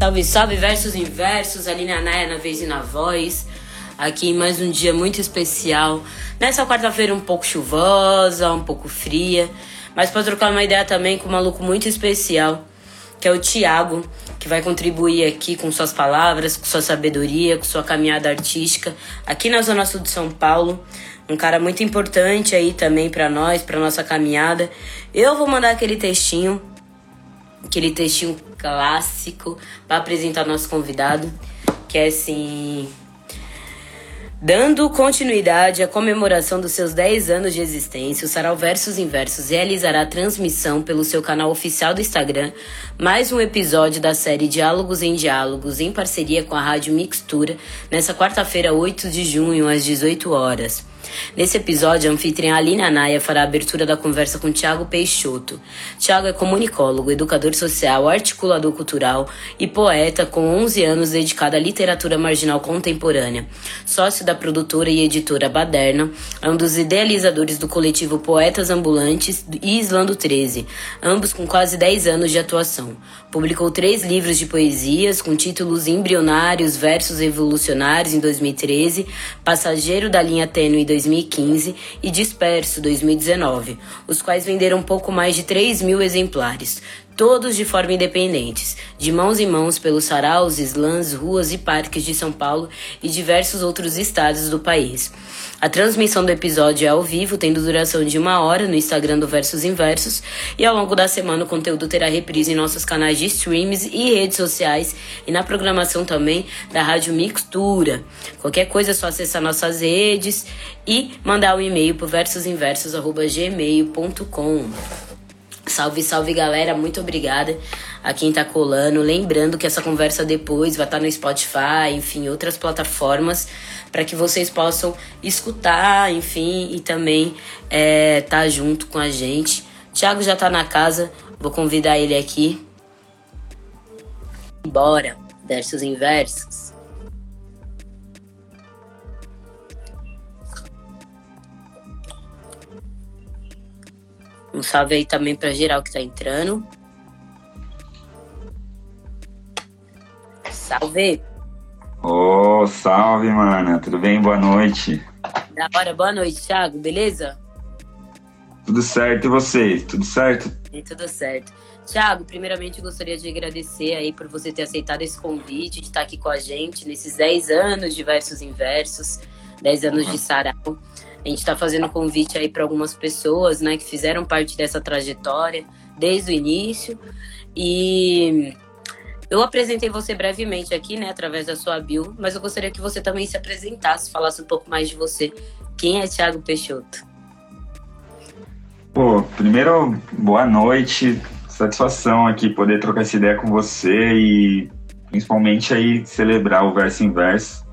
Salve, salve, versos em versos, Aline Anaia na vez e na voz. Aqui em mais um dia muito especial. Nessa quarta-feira um pouco chuvosa, um pouco fria. Mas para trocar uma ideia também com um maluco muito especial, que é o Tiago, que vai contribuir aqui com suas palavras, com sua sabedoria, com sua caminhada artística, aqui na Zona Sul de São Paulo. Um cara muito importante aí também para nós, para nossa caminhada. Eu vou mandar aquele textinho, aquele textinho clássico para apresentar nosso convidado, que é assim, Dando continuidade à comemoração dos seus 10 anos de existência, o Sarau Versos Inversos realizará transmissão pelo seu canal oficial do Instagram mais um episódio da série Diálogos em Diálogos em parceria com a Rádio Mixtura nessa quarta-feira, 8 de junho, às 18 horas. Nesse episódio, a anfitriã Aline Anaia fará a abertura da conversa com Tiago Peixoto. Tiago é comunicólogo, educador social, articulador cultural e poeta com 11 anos dedicado à literatura marginal contemporânea. Sócio da produtora e editora Baderna, é um dos idealizadores do coletivo Poetas Ambulantes e Islando 13, ambos com quase 10 anos de atuação. Publicou três livros de poesias com títulos embrionários, versos revolucionários em 2013, Passageiro da Linha Tênue 2015 e Disperso 2019, os quais venderam pouco mais de 3 mil exemplares, todos de forma independentes, de mãos em mãos pelos saraus, slams, ruas e parques de São Paulo e diversos outros estados do país. A transmissão do episódio é ao vivo, tendo duração de uma hora no Instagram do Versos Inversos, e ao longo da semana o conteúdo terá reprise em nossos canais de streams e redes sociais e na programação também da Rádio Mixtura. Qualquer coisa é só acessar nossas redes e mandar um e-mail para versosinversos.gmail.com. Salve, salve galera, muito obrigada a quem tá colando. Lembrando que essa conversa depois vai estar tá no Spotify, enfim, outras plataformas, para que vocês possam escutar, enfim, e também é, tá junto com a gente. Thiago já tá na casa, vou convidar ele aqui. Bora, versos inversos. Um salve aí também pra geral que tá entrando. Salve! Ô, oh, salve, mana. Tudo bem? Boa noite. Da hora, boa noite, Thiago. Beleza? Tudo certo. E vocês? Tudo certo? E tudo certo. Thiago, primeiramente gostaria de agradecer aí por você ter aceitado esse convite, de estar aqui com a gente nesses 10 anos de Versos Inversos, 10 anos uhum. de Sarau. A gente está fazendo convite aí para algumas pessoas, né, que fizeram parte dessa trajetória desde o início. E eu apresentei você brevemente aqui, né, através da sua bio, mas eu gostaria que você também se apresentasse, falasse um pouco mais de você. Quem é Thiago Peixoto? Pô, primeiro, boa noite. Satisfação aqui poder trocar essa ideia com você e principalmente aí celebrar o verso em verso.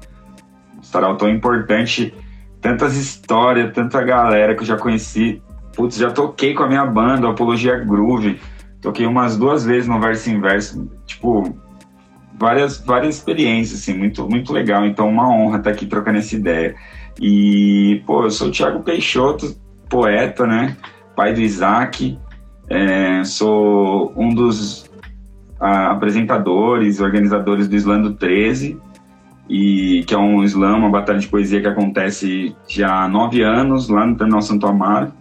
Um tão importante tantas histórias, tanta galera que eu já conheci. Putz, já toquei com a minha banda, Apologia Groove. Toquei umas duas vezes no Verso Inverso. Tipo, várias, várias experiências, assim, muito, muito legal. Então, uma honra estar aqui trocando essa ideia. E, pô, eu sou o Thiago Peixoto, poeta, né? Pai do Isaac. É, sou um dos ah, apresentadores, organizadores do Islando 13 e que é um slam, uma batalha de poesia que acontece já há nove anos lá no Terminal Santo Amaro.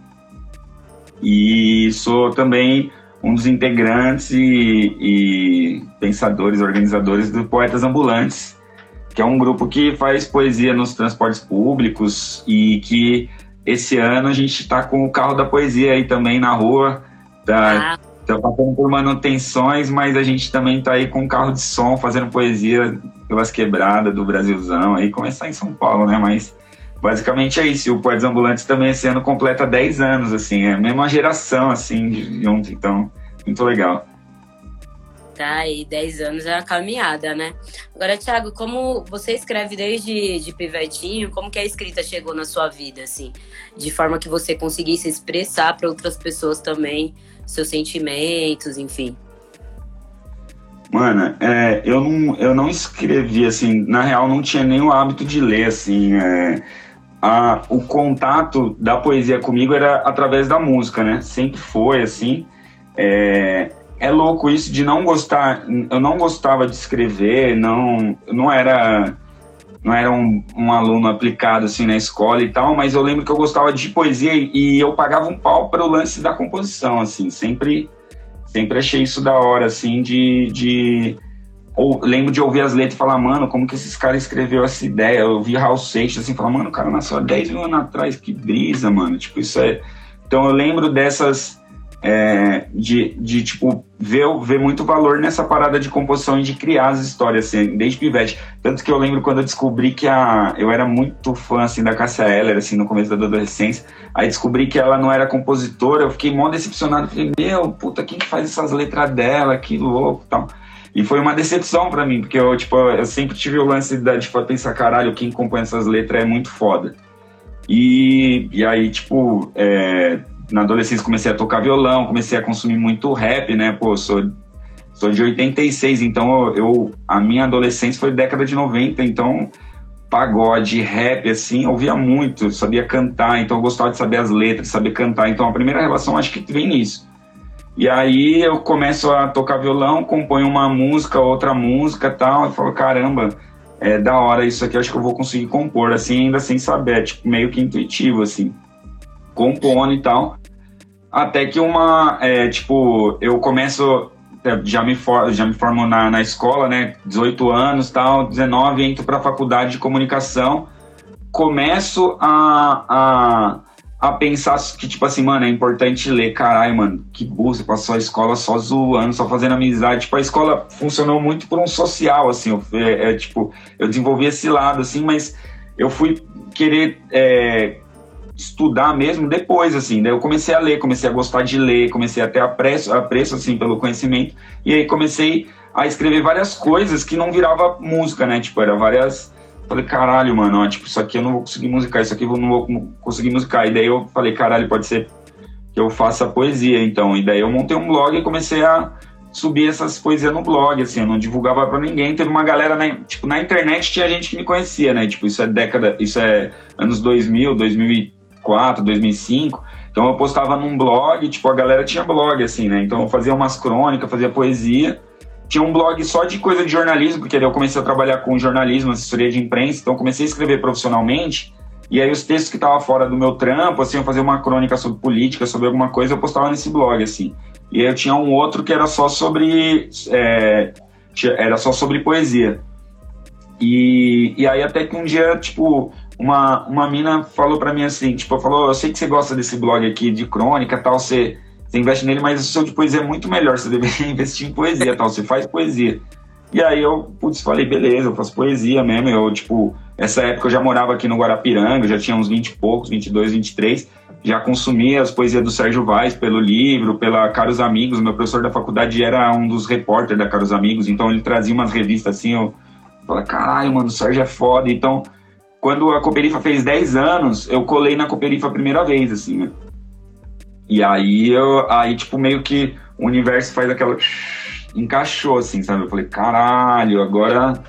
E sou também um dos integrantes e, e, pensadores, organizadores do Poetas Ambulantes, que é um grupo que faz poesia nos transportes públicos e que esse ano a gente está com o carro da poesia aí também na rua. Tá, ah. Tá passando por manutenções, mas a gente também está aí com um carro de som fazendo poesia pelas quebradas do Brasilzão, aí começar em São Paulo, né? Mas basicamente é isso. E o Poetas Ambulantes também esse ano completa 10 anos, assim, é a mesma geração, assim, junto, então, muito legal. Tá, e 10 anos é uma caminhada, né? Agora, Thiago, como você escreve desde de pivetinho, como que a escrita chegou na sua vida, assim? De forma que você conseguisse expressar para outras pessoas também seus sentimentos, enfim. Mano, é, eu, não, eu não escrevi, assim, na real não tinha nem o hábito de ler, assim, é, a, o contato da poesia comigo era através da música, né? Sempre foi, assim, é, é louco isso de não gostar. Eu não gostava de escrever, não, não era não era um, um, aluno aplicado assim na escola e tal, mas eu lembro que eu gostava de poesia e, eu pagava um pau para o lance da composição, assim, sempre sempre achei isso da hora, assim, de, de ou lembro de ouvir as letras e falar, mano, como que esses caras escreveu essa ideia? Eu vi Raul Seixas assim, falar, mano, o cara nasceu há 10 mil anos atrás, que brisa, mano. Tipo, isso é. Então eu lembro dessas é, de, de, tipo, ver, ver muito valor nessa parada de composição e de criar as histórias, assim, desde pivete. Tanto que eu lembro quando eu descobri que a... Eu era muito fã, assim, da Cássia Eller, assim, no começo da adolescência. Aí descobri que ela não era compositora, eu fiquei mó decepcionado. Falei, meu, puta, quem que faz essas letras dela? Que louco tal. E foi uma decepção para mim, porque eu, tipo, eu sempre tive o lance de, tipo, pensar, caralho, quem compõe essas letras é muito foda. E, e aí, tipo, é, na adolescência comecei a tocar violão, comecei a consumir muito rap, né? Pô, sou, sou de 86, então eu, a minha adolescência foi década de 90, então pagode, rap, assim, ouvia muito, sabia cantar, então eu gostava de saber as letras, saber cantar. Então a primeira relação acho que vem nisso. E aí eu começo a tocar violão, componho uma música, outra música tal, e falo, caramba, é da hora isso aqui, acho que eu vou conseguir compor, assim, ainda sem saber, tipo, meio que intuitivo, assim compondo e tal. Até que uma, é, tipo, eu começo, é, já me, for, já me formo na, na escola, né, 18 anos tal, 19, entro para a faculdade de comunicação, começo a, a, a pensar que, tipo assim, mano, é importante ler, caralho, mano, que burro, passou a escola só zoando, só fazendo amizade, tipo, a escola funcionou muito por um social, assim, eu, é, é, tipo, eu desenvolvi esse lado, assim, mas eu fui querer é, estudar mesmo depois, assim. Daí eu comecei a ler, comecei a gostar de ler, comecei a ter apreço, apreço assim, pelo conhecimento. E aí comecei a escrever várias coisas que não virava música, né? Tipo, era várias... Falei, caralho, mano, ó, tipo, isso aqui eu não vou conseguir musicar, isso aqui eu não vou conseguir musicar. E daí eu falei, caralho, pode ser que eu faça poesia, então. E daí eu montei um blog e comecei a subir essas poesias no blog, assim, eu não divulgava para ninguém. Teve uma galera, na, tipo, na internet tinha gente que me conhecia, né? Tipo, isso é década, isso é anos 2000, 2000 2004, 2005. Então eu postava num blog, tipo, a galera tinha blog, assim, né? Então eu fazia umas crônicas, fazia poesia. Tinha um blog só de coisa de jornalismo, porque eu comecei a trabalhar com jornalismo, assessoria de imprensa, então comecei a escrever profissionalmente. E aí os textos que estavam fora do meu trampo, assim, eu fazia uma crônica sobre política, sobre alguma coisa, eu postava nesse blog, assim. E aí eu tinha um outro que era só sobre... É, era só sobre poesia. E, e aí até que um dia, tipo, uma, uma mina falou para mim assim, tipo, falou, eu sei que você gosta desse blog aqui de crônica tal, você, você investe nele, mas o seu de poesia é muito melhor, você deveria investir em poesia tal, você faz poesia. E aí eu, putz, falei, beleza, eu faço poesia mesmo, eu, tipo, essa época eu já morava aqui no Guarapiranga, já tinha uns 20 e poucos, 22, 23, já consumia as poesias do Sérgio Vaz pelo livro, pela Caros Amigos, meu professor da faculdade era um dos repórteres da Caros Amigos, então ele trazia umas revistas assim, eu falei, caralho, mano, o Sérgio é foda, então quando a Cooperifa fez 10 anos, eu colei na Cooperifa a primeira vez, assim, né? E aí, eu, aí, tipo, meio que o universo faz aquela... Encaixou, assim, sabe? Eu falei, caralho, agora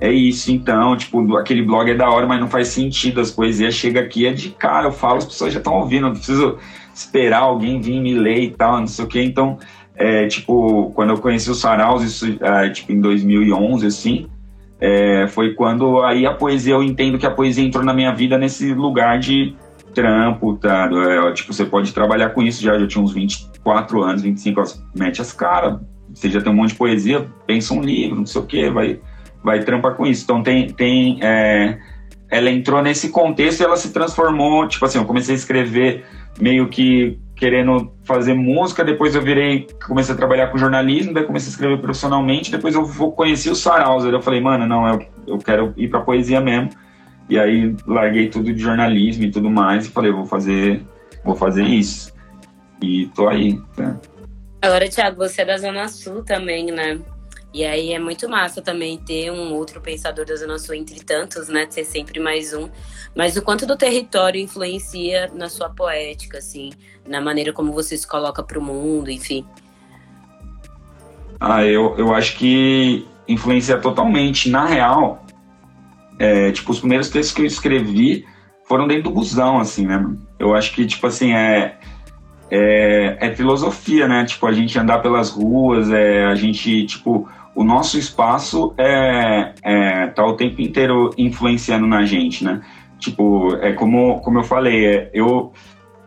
é isso, então. Tipo, aquele blog é da hora, mas não faz sentido. As poesias chegam aqui, é de cara, eu falo, as pessoas já estão ouvindo, não preciso esperar alguém vir me ler e tal, não sei o quê. Então, é, tipo, quando eu conheci o Saraus, isso, é, tipo, em 2011, assim é, foi quando aí a poesia, eu entendo que a poesia entrou na minha vida nesse lugar de trampo, tá? É, tipo, você pode trabalhar com isso já, já tinha uns 24 anos, 25 anos, mete as caras, você já tem um monte de poesia, pensa um livro, não sei o que, vai, vai trampar com isso. Então tem, tem é, ela entrou nesse contexto e ela se transformou, tipo assim, eu comecei a escrever meio que querendo fazer música, depois eu virei, comecei a trabalhar com jornalismo, daí comecei a escrever profissionalmente, depois eu conheci o Sarauzer, eu falei, mano, não, eu, eu quero ir pra poesia mesmo, e aí larguei tudo de jornalismo e tudo mais, e falei, vou fazer, vou fazer isso, e tô aí, tá? Agora, Thiago, você é da Zona Sul também, né? E aí é muito massa também ter um outro pensador da Zona Sul entre tantos, né? Ser sempre mais um. Mas o quanto do território influencia na sua poética, assim, na maneira como você se coloca para o mundo, enfim. Ah, eu, eu acho que influencia totalmente. Na real, é, tipo, os primeiros textos que eu escrevi foram dentro do busão, assim, né? Eu acho que, tipo assim, é é, é, filosofia, né? Tipo, a gente andar pelas ruas, é, a gente, tipo, o nosso espaço é, é tá o tempo inteiro influenciando na gente, né? Tipo, é como, como eu falei, é, eu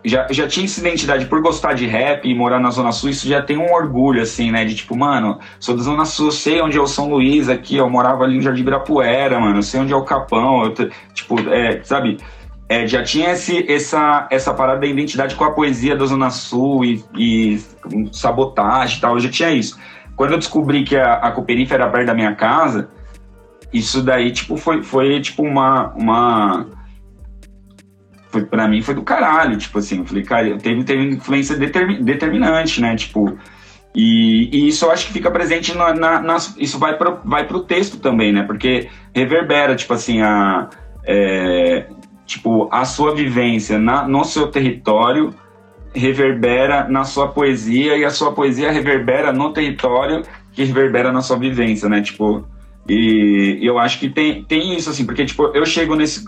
já, já tinha essa identidade por gostar de rap e morar na Zona Sul, isso já tem um orgulho, assim, né? De tipo, mano, sou da Zona Sul, sei onde é o São Luís aqui, eu morava ali no Jardim Ibirapuera, mano, sei onde é o Capão, eu, tipo, é, sabe? É, já tinha esse, essa, essa parada da identidade com a poesia da Zona Sul e, e sabotagem e tal, eu já tinha isso. Quando eu descobri que a, a Cooperifa era perto da minha casa, isso daí, tipo, foi, foi tipo uma... uma foi para mim foi do caralho, tipo assim, eu falei, cara, teve, teve influência determin, determinante, né, tipo, e, e, isso eu acho que fica presente na, na, na, isso vai pro, vai pro texto também, né, porque reverbera, tipo assim, a, é, tipo, a sua vivência na, no seu território reverbera na sua poesia e a sua poesia reverbera no território que reverbera na sua vivência, né, tipo, e, eu acho que tem, tem isso, assim, porque, tipo, eu chego nesse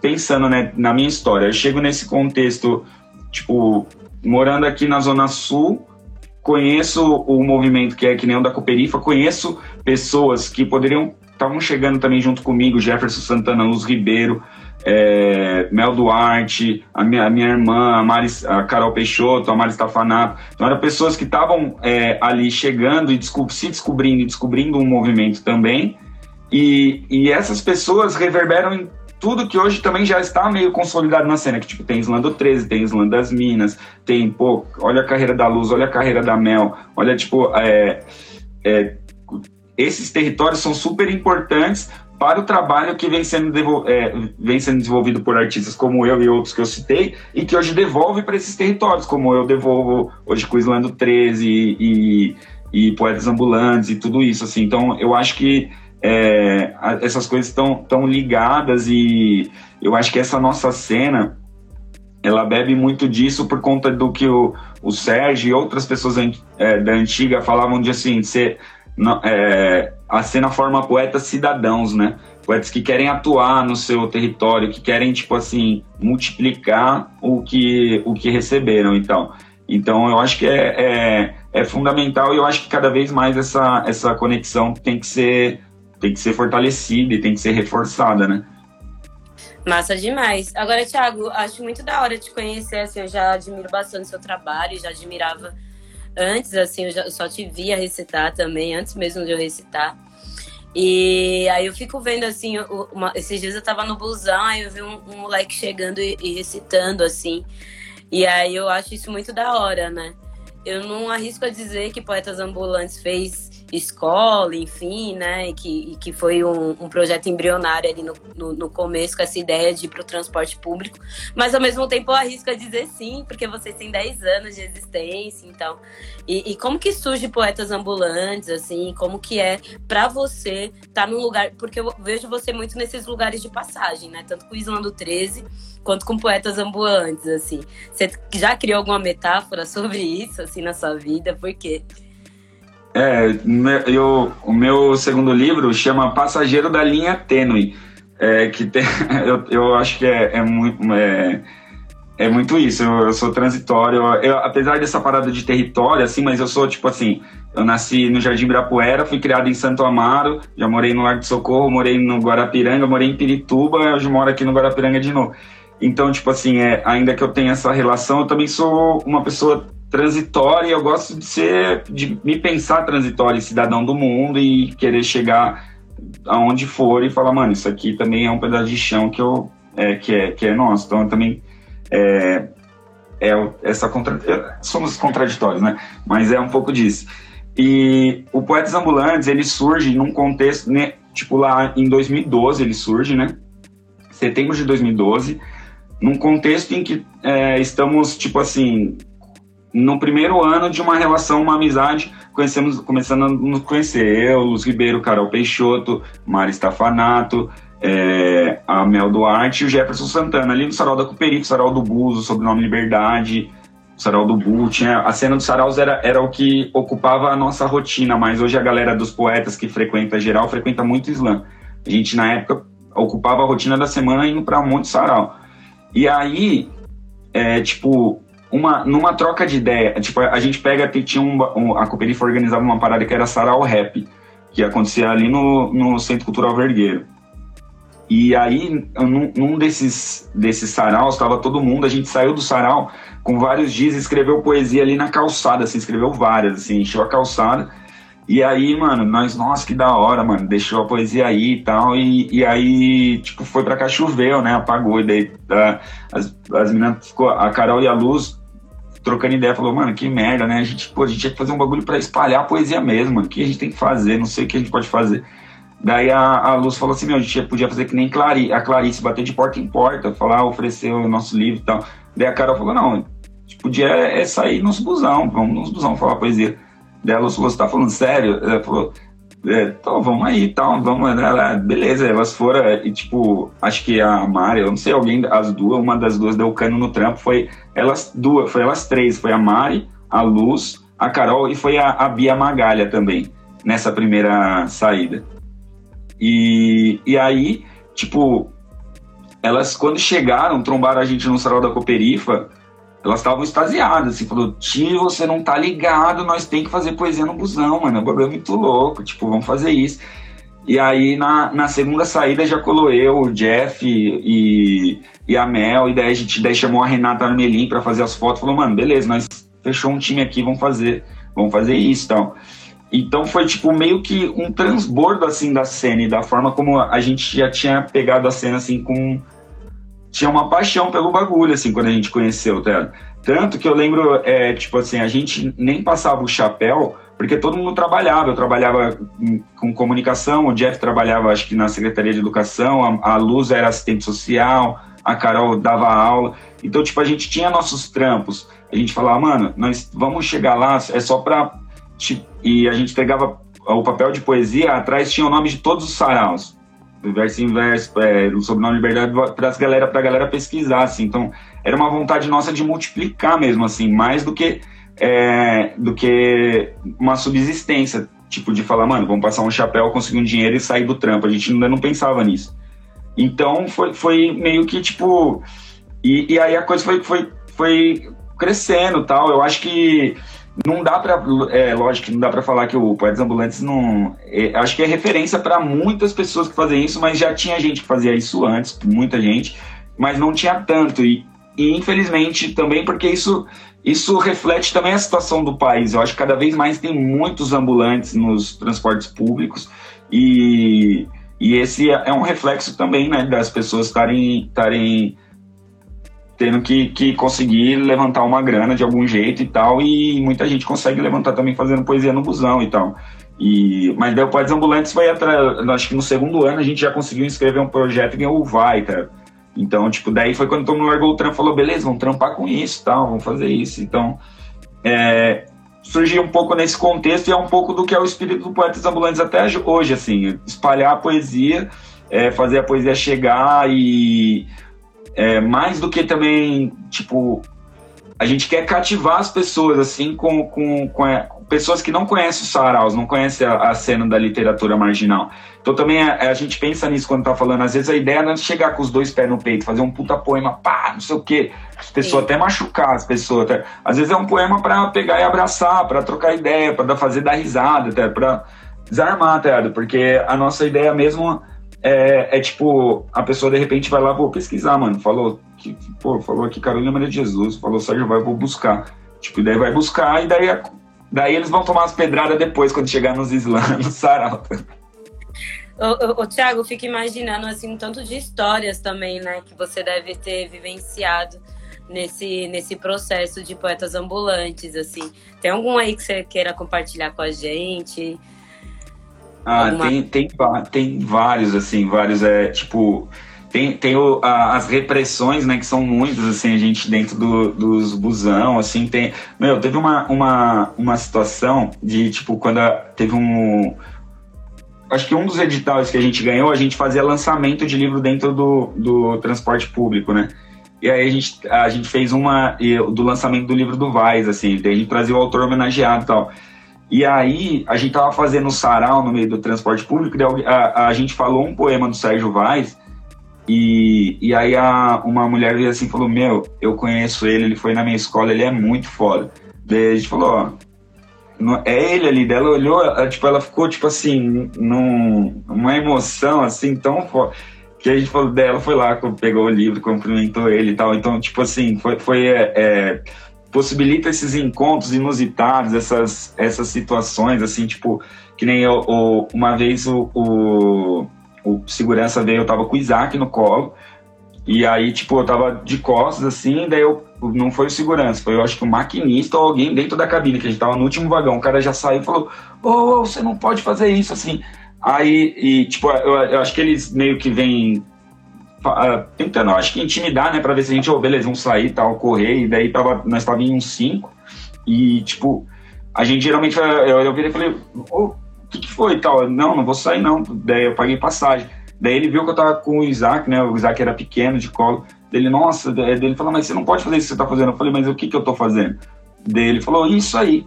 pensando né, na minha história, eu chego nesse contexto, tipo, morando aqui na Zona Sul, conheço o movimento que é que nem o da Cooperifa, conheço pessoas que poderiam estavam chegando também junto comigo, Jefferson Santana, Luz Ribeiro, é, Mel Duarte, a minha, a minha irmã, a, Maris, a Carol Peixoto, a Mari Stafanato. Então, eram pessoas que estavam é, ali chegando e se descobrindo e descobrindo um movimento também. E, e essas pessoas reverberam em tudo que hoje também já está meio consolidado na cena, que tipo, tem Islando 13, tem Islando das Minas, tem, pô, olha a carreira da Luz, olha a carreira da Mel, olha, tipo, é, é, esses territórios são super importantes para o trabalho que vem sendo, é, vem sendo desenvolvido por artistas como eu e outros que eu citei, e que hoje devolve para esses territórios, como eu devolvo hoje com o Islando 13 e, e, e Poetas Ambulantes e tudo isso, assim, então eu acho que é, essas coisas estão tão ligadas e eu acho que essa nossa cena ela bebe muito disso por conta do que o, o Sérgio e outras pessoas é, da antiga falavam de assim, ser, é, a cena forma poetas cidadãos, né? Poetas que querem atuar no seu território, que querem, tipo assim, multiplicar o que, o que receberam, então. Então, eu acho que é, é, é fundamental e eu acho que cada vez mais essa, essa conexão tem que ser tem que ser fortalecida e tem que ser reforçada, né? Massa demais. Agora, Thiago, acho muito da hora te conhecer, assim, eu já admiro bastante seu trabalho, já admirava antes, assim, eu, já, eu só te via recitar também, antes mesmo de eu recitar. E aí eu fico vendo, assim, uma, esses dias eu tava no busão, aí eu vi um, um moleque chegando e, e recitando, assim. E aí eu acho isso muito da hora, né? Eu não arrisco a dizer que Poetas Ambulantes fez escola, enfim, né? E que, e que foi um, um, projeto embrionário ali no, no, no, começo, com essa ideia de ir para o transporte público. Mas ao mesmo tempo eu arrisco a dizer sim, porque vocês têm 10 anos de existência, então. E, e como que surge Poetas Ambulantes, assim? Como que é para você estar tá num lugar. Porque eu vejo você muito nesses lugares de passagem, né? Tanto com o Islando 13 quanto com poetas ambulantes, assim. Você já criou alguma metáfora sobre isso, assim, na sua vida? Por quê? É, eu, o meu segundo livro chama Passageiro da Linha Tênue, é, que tem, eu, eu acho que é, é muito... É, é muito isso, eu, eu sou transitório. Eu, apesar dessa parada de território, assim, mas eu sou tipo assim. Eu nasci no Jardim Ibirapuera, fui criado em Santo Amaro, já morei no Largo de Socorro, morei no Guarapiranga, morei em Pirituba, hoje moro aqui no Guarapiranga de novo. Então, tipo assim, é, ainda que eu tenha essa relação, eu também sou uma pessoa transitória, eu gosto de ser, de me pensar transitório, cidadão do mundo e querer chegar aonde for e falar, mano, isso aqui também é um pedaço de chão que eu é, que é que é nosso. Então eu também é, é essa contra... somos contraditórios, né? Mas é um pouco disso. E o Poetas Ambulantes ele surge num contexto, né? Tipo lá em 2012 ele surge, né? Setembro de 2012, num contexto em que é, estamos tipo assim no primeiro ano de uma relação, uma amizade, conhecemos, começando a nos conhecer. Eu, Luz Ribeiro, Carol Peixoto, Mari Stafanato, é, a Mel Duarte e o Jefferson Santana, ali no Sarau da Cooperife, Sarau do Buzo, sobrenome Liberdade, Sarau do Bu, tinha, a cena dos saraus era, era o que ocupava a nossa rotina, mas hoje a galera dos poetas que frequenta geral frequenta muito slam. A gente, na época, ocupava a rotina da semana indo para um monte de sarau. E aí, é, tipo, uma, numa troca de ideia, tipo, a gente pega, tinha um, um, a Cooperifa organizava uma parada que era Sarau Rap, que acontecia ali no, no Centro Cultural Vergueiro. E aí, num, num desses, desses saraus, estava todo mundo, a gente saiu do sarau com vários dias escreveu poesia ali na calçada, assim, escreveu várias, assim, encheu a calçada. E aí, mano, nós, nossa, que da hora, mano, deixou a poesia aí e tal, e, e aí, tipo, foi pra cá, choveu, né, apagou, e daí a, as, as meninas, ficou, a Carol e a Luz trocando ideia, falou, mano, que merda, né, a gente, pô, a gente tinha que fazer um bagulho pra espalhar a poesia mesmo, o que a gente tem que fazer, não sei o que a gente pode fazer. Daí a, a Luz falou assim, meu, a gente podia fazer que nem Clarice, a Clarice, bater de porta em porta, falar, oferecer o nosso livro e tal. Daí a Carol falou, não, a gente podia é sair nos busão, vamos nos busão falar poesia. Daí a Luz falou, você tá falando sério? Ela falou, é, então vamos aí e tal, vamos, ela, beleza, elas foram, e tipo, acho que a Mari, eu não sei, alguém, as duas, uma das duas deu cano no trampo, foi elas duas, foi elas três, foi a Mari, a Luz, a Carol e foi a, a Bia Magalha também, nessa primeira saída. E, e aí, tipo, elas quando chegaram, trombaram a gente no sarau da Cooperifa, elas estavam extasiadas, assim, falou, tio, você não tá ligado, nós tem que fazer poesia no busão, mano, é um bagulho muito louco, tipo, vamos fazer isso. E aí, na, na segunda saída, já colou eu, o Jeff e, e a Mel, e daí a gente daí chamou a Renata Armelin para fazer as fotos, falou, mano, beleza, nós fechou um time aqui, vamos fazer, vamos fazer isso, então. Então foi tipo meio que um transbordo assim da cena e da forma como a gente já tinha pegado a cena assim com tinha uma paixão pelo bagulho assim quando a gente conheceu, tá? Tanto que eu lembro, é, tipo assim, a gente nem passava o chapéu porque todo mundo trabalhava. Eu trabalhava com comunicação, o Jeff trabalhava, acho que na Secretaria de Educação, a, a Luz era assistente social, a Carol dava aula. Então, tipo, a gente tinha nossos trampos. A gente falava, mano, nós vamos chegar lá, é só para e a gente pegava o papel de poesia, atrás tinha o nome de todos os saraus, verso em verso, é, o sobrenome Liberdade, para galera, a galera pesquisar, assim. Então, era uma vontade nossa de multiplicar mesmo, assim, mais do que, é, do que uma subsistência, tipo, de falar, mano, vamos passar um chapéu, conseguir um dinheiro e sair do trampo. A gente ainda não pensava nisso. Então, foi, foi meio que, tipo... E, e aí a coisa foi, foi, foi crescendo tal. Eu acho que não dá para é lógico que não dá para falar que o Poetas Ambulantes não é, acho que é referência para muitas pessoas que fazem isso mas já tinha gente que fazia isso antes muita gente mas não tinha tanto. E, e infelizmente também porque isso isso reflete também a situação do país. Eu acho que cada vez mais tem muitos ambulantes nos transportes públicos e e esse é um reflexo também né das pessoas estarem estarem tendo que, que conseguir levantar uma grana de algum jeito e tal, e muita gente consegue levantar também fazendo poesia no busão e tal. E, mas daí o Poetas Ambulantes foi atrás, acho que no segundo ano a gente já conseguiu inscrever um projeto e ganhou o Vai, cara. Então, tipo, daí foi quando todo mundo largou o trampo e falou, beleza, vamos trampar com isso tal, vamos fazer isso. Então, é, surgiu um pouco nesse contexto e é um pouco do que é o espírito do Poetas Ambulantes até hoje, assim, espalhar a poesia, é, fazer a poesia chegar e é, mais do que também, tipo, a gente quer cativar as pessoas, assim, com, com, com é, pessoas que não conhecem o Saraus, não conhecem a, a, cena da literatura marginal. Então também a, a, gente pensa nisso quando tá falando. Às vezes a ideia não é chegar com os dois pés no peito, fazer um puta poema, pá, não sei o quê. As pessoas Sim. até machucar as pessoas. Até. Às vezes é um poema para pegar e abraçar, para trocar ideia, para fazer dar risada, até, para desarmar, até, porque a nossa ideia mesmo é, é, tipo, a pessoa de repente vai lá, vou pesquisar, mano. Falou que, pô, falou aqui Carolina Maria de Jesus, falou Sérgio vai, vou buscar. Tipo, daí vai buscar e daí, daí eles vão tomar as pedradas depois, quando chegar nos slams, no sarau. Ô, Thiago, fico imaginando, assim, um tanto de histórias também, né, que você deve ter vivenciado nesse, nesse processo de poetas ambulantes, assim. Tem algum aí que você queira compartilhar com a gente? Ah, Alguma... tem, tem, tem vários, assim, vários, é, tipo, tem, tem o, a, as repressões, né, que são muitas, assim, a gente dentro do, dos busão, assim, tem, meu, teve uma, uma, uma situação de, tipo, quando a, teve um, acho que um dos editais que a gente ganhou, a gente fazia lançamento de livro dentro do, do transporte público, né, e aí a gente, a gente fez uma, do lançamento do livro do Vaz, assim, daí a gente trazia o autor homenageado e tal, e aí, a gente tava fazendo um sarau no meio do transporte público, a, a, a gente falou um poema do Sérgio Vaz, E, e aí a, uma mulher veio assim e falou: Meu, eu conheço ele, ele foi na minha escola, ele é muito foda. Daí a gente falou: Ó, é ele ali. Dela olhou, ela, tipo, ela ficou tipo assim, num, numa emoção assim tão forte. Que a gente falou dela, foi lá, pegou o livro, cumprimentou ele e tal. Então, tipo assim, foi, foi é, é, possibilita esses encontros inusitados, essas, essas situações, assim, tipo, que nem eu, o, uma vez o, o o segurança veio, eu tava com o Isaac no colo, e aí, tipo, eu tava de costas, assim, daí eu, não foi o segurança, foi eu acho que o maquinista ou alguém dentro da cabine, que a gente tava no último vagão, o cara já saiu e falou, ô, oh, você não pode fazer isso, assim. Aí, e, tipo, eu, eu acho que eles meio que vêm tentando, acho que intimidar, né, pra ver se a gente, oh, beleza, vamos sair tal, correr, e daí tava, nós tava em uns cinco, e, tipo, a gente geralmente, eu, eu virei e falei, ô, oh, que, que foi e tal? Não, não vou sair não. Daí eu paguei passagem. Daí ele viu que eu tava com o Isaac, né? O Isaac era pequeno, de colo. Dele, nossa, daí ele falou, mas você não pode fazer isso que você tá fazendo. Eu falei, mas o que que eu tô fazendo? Daí ele falou, isso aí.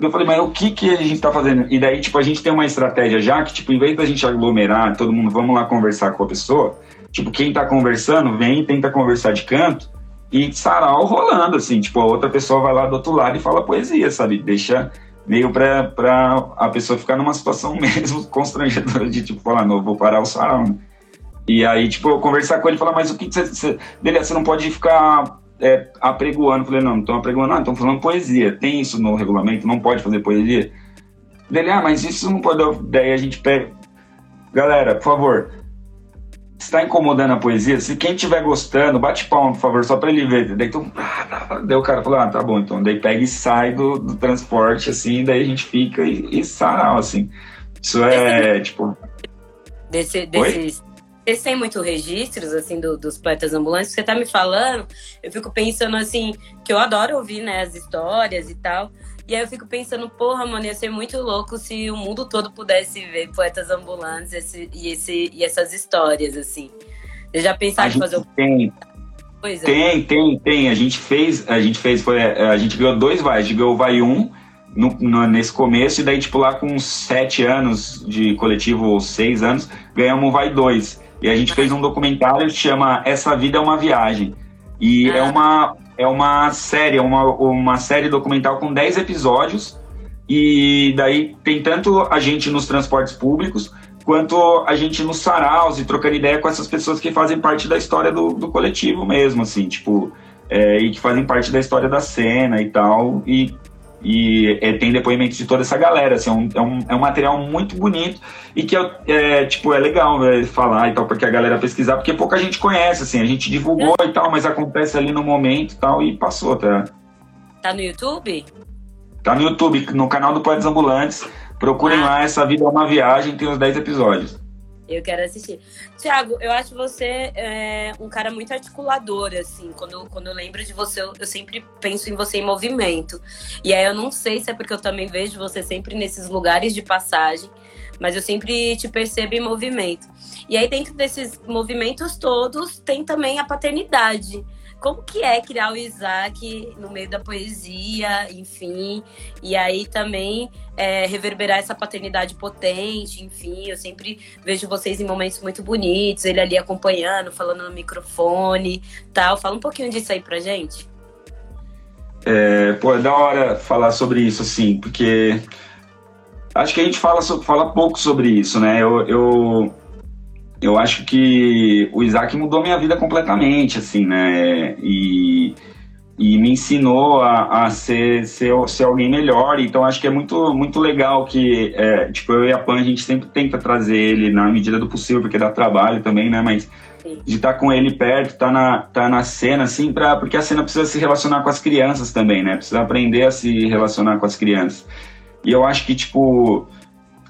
Eu falei, mas o que que a gente tá fazendo? E daí, tipo, a gente tem uma estratégia já que, tipo, em vez da gente aglomerar, todo mundo, vamos lá conversar com a pessoa, tipo, quem tá conversando, vem tenta conversar de canto e sarau rolando, assim, tipo, a outra pessoa vai lá do outro lado e fala poesia, sabe? Deixa meio para a pessoa ficar numa situação mesmo constrangedora de tipo falar, não, vou parar o sarau. Né? E aí, tipo, eu conversar com ele e falar, mas o que você. você beleza, você não pode ficar é, apregoando. Falei, não, não estão apregoando, não, estão falando poesia. Tem isso no regulamento, não pode fazer poesia. Dele, ah, mas isso não pode. Daí a gente pega. Galera, por favor, está incomodando a poesia, se quem estiver gostando, bate palma, por favor, só para ele ver. Daí, tu, daí o cara falou, ah, tá bom, então. Daí pega e sai do, do transporte, assim, daí a gente fica e, e sarau, assim. Isso é, tipo... Desse, desses... Vocês têm muito registros, assim, do, dos poetas ambulantes? Você tá me falando, eu fico pensando, assim, que eu adoro ouvir, né, as histórias e tal. E aí eu fico pensando, porra, mano, ia ser muito louco se o mundo todo pudesse ver poetas ambulantes esse, e, esse, e essas histórias, assim. Eu já pensaram em fazer o. Tem. Pois é. Tem, tem, tem. A gente fez, a gente fez, foi, a gente ganhou dois vai, a gente ganhou o vai um no, no, nesse começo, e daí, tipo, lá com sete anos de coletivo, ou seis anos, ganhamos o vai dois. E a gente fez um documentário que chama Essa Vida é uma Viagem. E é ah. é uma, é uma série, é uma, uma série documental com 10 episódios. E daí tem tanto a gente nos transportes públicos, quanto a gente nos saraus e trocando ideia com essas pessoas que fazem parte da história do, do coletivo mesmo, assim, tipo, é, e que fazem parte da história da cena e tal. E e é, tem depoimentos de toda essa galera, assim, é um, é um, é um material muito bonito e que é, tipo, é legal né, falar e tal, porque a galera pesquisar, porque pouca gente conhece, assim, a gente divulgou e tal, mas acontece ali no momento e tal, e passou, tá? Tá no YouTube? Tá no YouTube, no canal do Poetas Ambulantes. Procurem ah. lá, Essa Vida é uma Viagem, tem os 10 episódios. Eu quero assistir. Tiago, eu acho você é, um cara muito articulador, assim. Quando, quando eu lembro de você, eu, eu, sempre penso em você em movimento. E aí eu não sei se é porque eu também vejo você sempre nesses lugares de passagem, mas eu sempre te percebo em movimento. E aí, dentro desses movimentos todos, tem também a paternidade como que é criar o Isaac no meio da poesia, enfim, e aí também é, reverberar essa paternidade potente, enfim, eu sempre vejo vocês em momentos muito bonitos, ele ali acompanhando, falando no microfone, tal. Fala um pouquinho disso aí pra gente. É, pô, é da hora falar sobre isso, assim, porque acho que a gente fala, fala pouco sobre isso, né? Eu, eu eu acho que o Isaac mudou minha vida completamente, assim, né? E, e me ensinou a, a ser, ser, ser alguém melhor. Então, acho que é muito, muito legal que, é, tipo, eu e a Pan, a gente sempre tenta trazer ele na medida do possível, porque dá trabalho também, né? Mas de estar tá com ele perto, tá na, tá na cena, assim, pra, porque a cena precisa se relacionar com as crianças também, né? Precisa aprender a se relacionar com as crianças. E eu acho que, tipo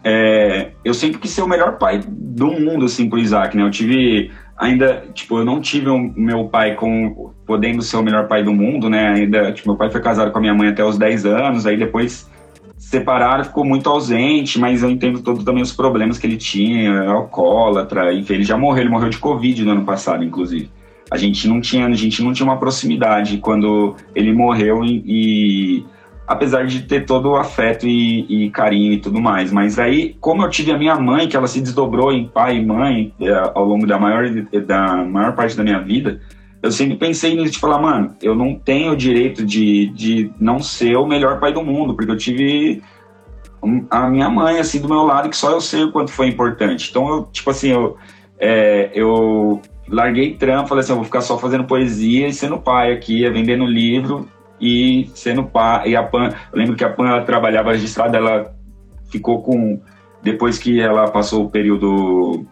é, eu sempre quis ser o melhor pai do mundo, assim, pro Isaac, né? Eu tive ainda, tipo, eu não tive o meu pai com podendo ser o melhor pai do mundo, né? Ainda, tipo, meu pai foi casado com a minha mãe até os 10 anos, aí depois separaram, ficou muito ausente, mas eu entendo todos também os problemas que ele tinha, alcoólatra, enfim, ele já morreu, ele morreu de Covid no ano passado, inclusive. A gente não tinha, a gente não tinha uma proximidade quando ele morreu e, e apesar de ter todo o afeto e, e, carinho e tudo mais. Mas aí, como eu tive a minha mãe, que ela se desdobrou em pai e mãe é, ao longo da maior, da maior parte da minha vida, eu sempre pensei nisso, de falar, mano, eu não tenho o direito de, de não ser o melhor pai do mundo, porque eu tive a minha mãe, assim, do meu lado, que só eu sei o quanto foi importante. Então, eu, tipo assim, eu, é, eu larguei trampo, falei assim, eu vou ficar só fazendo poesia e sendo pai aqui, vendendo livro e sendo pai. E a Pan, eu lembro que a Pan ela trabalhava registrada, ela ficou com. Depois que ela passou o período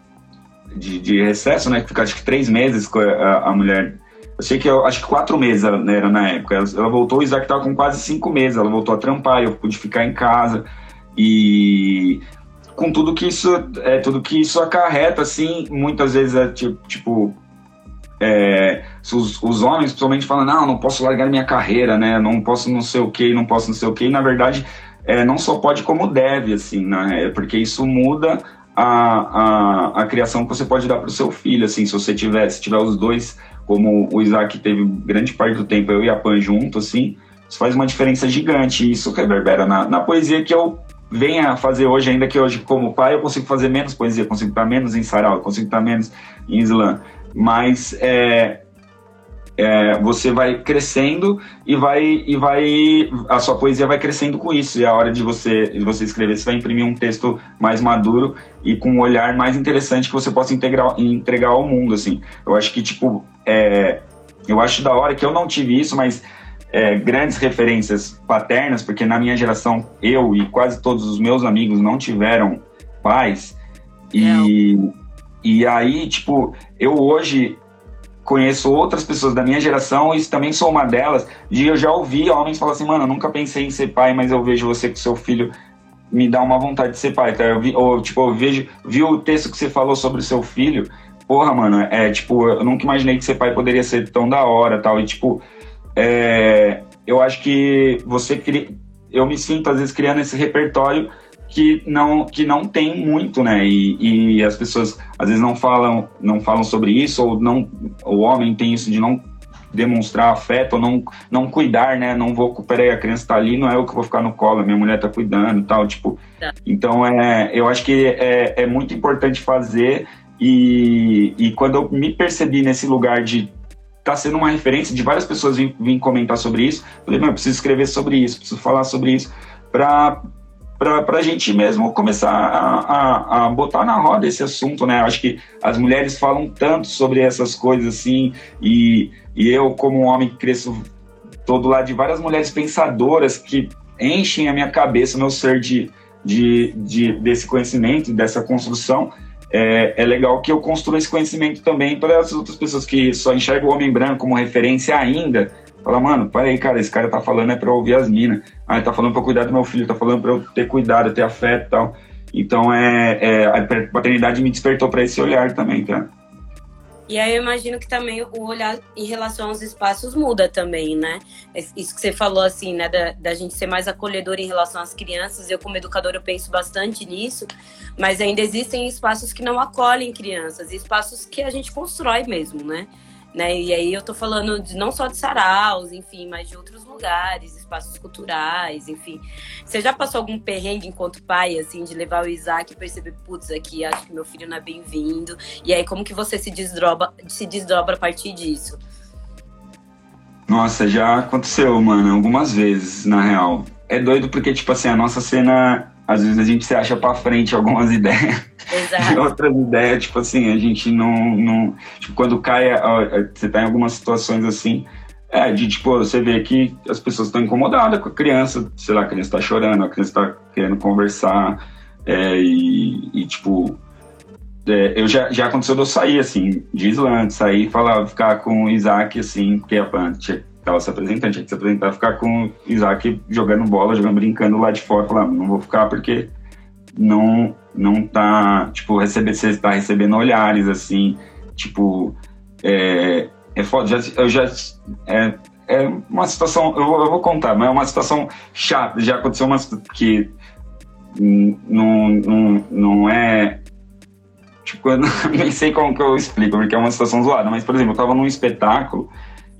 de, de recesso, né? Que ficou acho que três meses com a, a mulher. Eu sei que eu acho que quatro meses ela, né, era na época. Ela, ela voltou, o Isaac estava com quase cinco meses. Ela voltou a trampar, eu pude ficar em casa. E com tudo que isso é tudo que isso acarreta assim muitas vezes é tipo, tipo é, os, os, homens principalmente falam, não, não posso largar minha carreira, né? Não posso não sei o que, não posso não sei o que. Na verdade, é, não só pode como deve, assim, né? Porque isso muda a, a, a criação que você pode dar para o seu filho, assim, se você tiver, se tiver os dois, como o Isaac teve grande parte do tempo, eu e a Pan junto, assim, isso faz uma diferença gigante. Isso reverbera na, na poesia que eu venho a fazer hoje, ainda que hoje, como pai, eu consigo fazer menos poesia, consigo estar menos em sarau, consigo estar menos em slam mas é, é, você vai crescendo e vai e vai a sua poesia vai crescendo com isso. E a hora de você de você escrever você vai imprimir um texto mais maduro e com um olhar mais interessante que você possa integrar, entregar ao mundo assim. Eu acho que tipo é, eu acho da hora que eu não tive isso mas é, grandes referências paternas porque na minha geração eu e quase todos os meus amigos não tiveram pais. E é. E aí, tipo, eu hoje conheço outras pessoas da minha geração e também sou uma delas, de eu já ouvi homens falar assim, mano, eu nunca pensei em ser pai, mas eu vejo você com seu filho me dá uma vontade de ser pai, tá? Eu vi, ou, tipo, eu vejo, vi o texto que você falou sobre o seu filho, porra, mano, é, tipo, eu nunca imaginei que ser pai poderia ser tão da hora, tal, e, tipo, é, eu acho que você, eu me sinto, às vezes, criando esse repertório que não, que não tem muito, né? E, e as pessoas às vezes não falam, não falam sobre isso, ou não, o homem tem isso de não demonstrar afeto, ou não, não cuidar, né? Não vou, peraí, a criança tá ali, não é eu que vou ficar no colo, minha mulher tá cuidando e tal, tipo. Tá. Então, é, eu acho que é, é muito importante fazer, e, e quando eu me percebi nesse lugar de tá sendo uma referência de várias pessoas vim, vim comentar sobre isso. Falei, não, eu preciso escrever sobre isso, preciso falar sobre isso, para para a gente mesmo começar a, a, a, botar na roda esse assunto, né? Eu acho que as mulheres falam tanto sobre essas coisas assim, e, e eu, como um homem que cresço todo lado de várias mulheres pensadoras que enchem a minha cabeça, o meu ser de, de, de, desse conhecimento, dessa construção, é, é legal que eu construa esse conhecimento também para as outras pessoas que só enxergam o homem branco como referência ainda, Fala, mano, peraí, cara, esse cara tá falando é pra eu ouvir as minas. Ah, tá falando pra cuidar do meu filho, tá falando pra eu ter cuidado, ter afeto e tal. Então, é, é, a paternidade me despertou para esse olhar também, tá? E aí eu imagino que também o olhar em relação aos espaços muda também, né? Isso que você falou, assim, né? Da, da gente ser mais acolhedor em relação às crianças. Eu, como educadora, eu penso bastante nisso. Mas ainda existem espaços que não acolhem crianças. Espaços que a gente constrói mesmo, né? Né? E aí eu tô falando de, não só de saraus, enfim, mas de outros lugares, espaços culturais, enfim. Você já passou algum perrengue enquanto pai, assim, de levar o Isaac e perceber, putz, aqui acho que meu filho não é bem-vindo? E aí como que você se desdobra, se desdobra a partir disso? Nossa, já aconteceu, mano, algumas vezes, na real. É doido porque, tipo assim, a nossa cena às vezes a gente se acha para frente algumas ideias. Exato. outras ideias, tipo assim, a gente não. não tipo, quando cai, você tá em algumas situações assim, é, de tipo, você vê que as pessoas estão incomodadas com a criança, sei lá, a criança tá chorando, a criança tá querendo conversar, é, e, e, tipo. É, eu já, já aconteceu de eu sair, assim, de Islândia, sair e falar, ficar com o Isaac, assim, porque a tinha tava se apresentando, tinha que se apresentar, ficar com o Isaac jogando bola, jogando, brincando lá de fora, falar, não vou ficar porque não não tá, tipo, receber, você tá recebendo olhares, assim, tipo, é, é foda, já, eu já, é, é uma situação, eu vou, eu vou contar, mas é uma situação chata, já aconteceu umas que não, não, não é, tipo, eu nem sei como que eu explico, porque é uma situação zoada, mas, por exemplo, eu tava num espetáculo,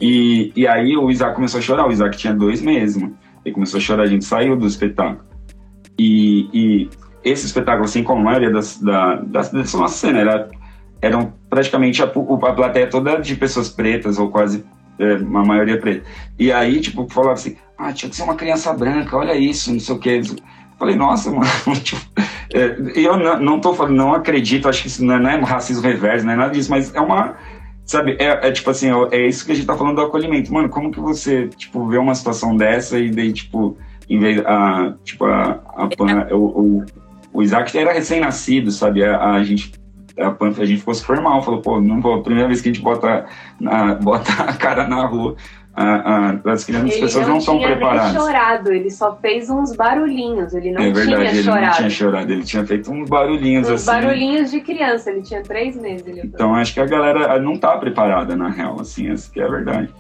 e, e aí o Isaac começou a chorar. O Isaac tinha dois meses. Ele começou a chorar, a gente saiu do espetáculo. E, e esse espetáculo, assim como a maioria das, da, das, dessa nossa cena, era, eram praticamente a, a plateia toda de pessoas pretas, ou quase é, uma maioria preta. E aí, tipo, falava assim, ah, tinha que ser uma criança branca, olha isso, não sei o que. Falei, nossa, mano, tipo, é, eu não, não tô falando, não acredito, acho que isso não é, não é racismo reverso, não é nada disso, mas é uma, sabe, é, é, tipo assim, é isso que a gente tá falando do acolhimento. Mano, como que você, tipo, vê uma situação dessa e daí, tipo, em vez, a, tipo, a, a, a o, o, o Isaac era recém-nascido, sabe, a, a gente a Panfra, a gente ficou super mal, falou, pô, não vou, primeira vez que a gente bota, na, bota a cara na rua, a, a, as crianças, as pessoas não, estão preparadas. Ele não chorado, ele só fez uns barulhinhos, ele não é verdade, tinha ele chorado. não tinha chorado, ele tinha feito uns barulhinhos uns assim. barulhinhos de criança, ele tinha três meses. então acho que a galera não tá preparada, na real, assim, essa que é a verdade.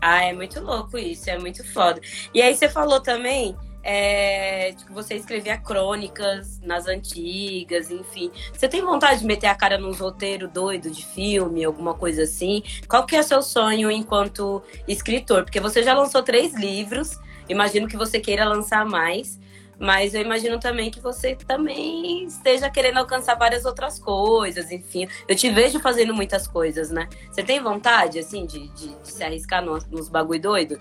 Ah, é muito louco isso, é muito foda. E aí você falou também é, tipo, você escrevia crônicas nas antigas, enfim. Você tem vontade de meter a cara num roteiro doido de filme, alguma coisa assim? Qual que é o seu sonho enquanto escritor? Porque você já lançou três livros, imagino que você queira lançar mais, mas eu imagino também que você também esteja querendo alcançar várias outras coisas, enfim. Eu te vejo fazendo muitas coisas, né? Você tem vontade, assim, de, de, de se arriscar nos, nos bagulho doido?